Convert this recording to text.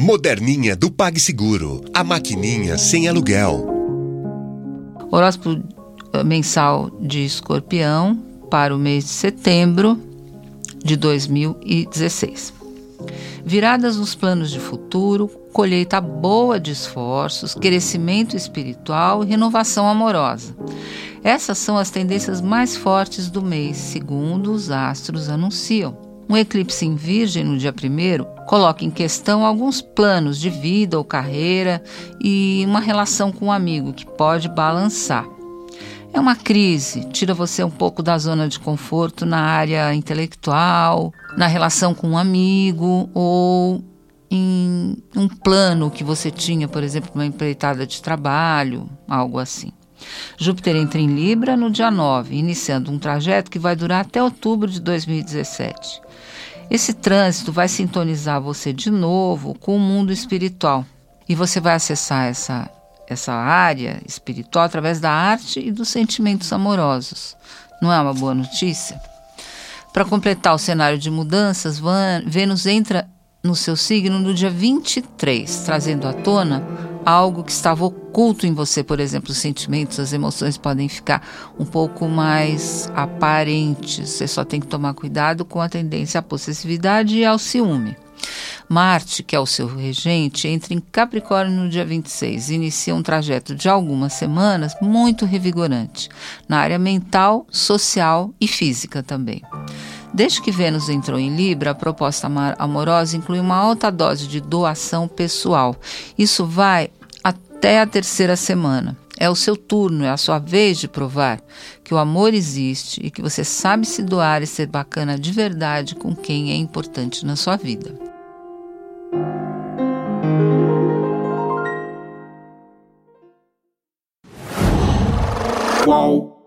Moderninha do PagSeguro, a maquininha sem aluguel. Horóscopo eh, mensal de Escorpião para o mês de setembro de 2016. Viradas nos planos de futuro, colheita boa de esforços, crescimento espiritual e renovação amorosa. Essas são as tendências mais fortes do mês, segundo os astros anunciam. Um eclipse em Virgem no dia 1 coloca em questão alguns planos de vida ou carreira e uma relação com um amigo que pode balançar. É uma crise, tira você um pouco da zona de conforto na área intelectual, na relação com um amigo ou em um plano que você tinha, por exemplo, uma empreitada de trabalho, algo assim. Júpiter entra em Libra no dia 9, iniciando um trajeto que vai durar até outubro de 2017. Esse trânsito vai sintonizar você de novo com o mundo espiritual e você vai acessar essa, essa área espiritual através da arte e dos sentimentos amorosos. Não é uma boa notícia? Para completar o cenário de mudanças, Vênus entra no seu signo no dia 23, trazendo à tona algo que estava oculto em você, por exemplo, os sentimentos, as emoções podem ficar um pouco mais aparentes. Você só tem que tomar cuidado com a tendência à possessividade e ao ciúme. Marte, que é o seu regente, entra em Capricórnio no dia 26 e inicia um trajeto de algumas semanas muito revigorante, na área mental, social e física também. Desde que Vênus entrou em Libra, a proposta amorosa inclui uma alta dose de doação pessoal. Isso vai até a terceira semana. É o seu turno, é a sua vez de provar que o amor existe e que você sabe se doar e ser bacana de verdade com quem é importante na sua vida. Qual?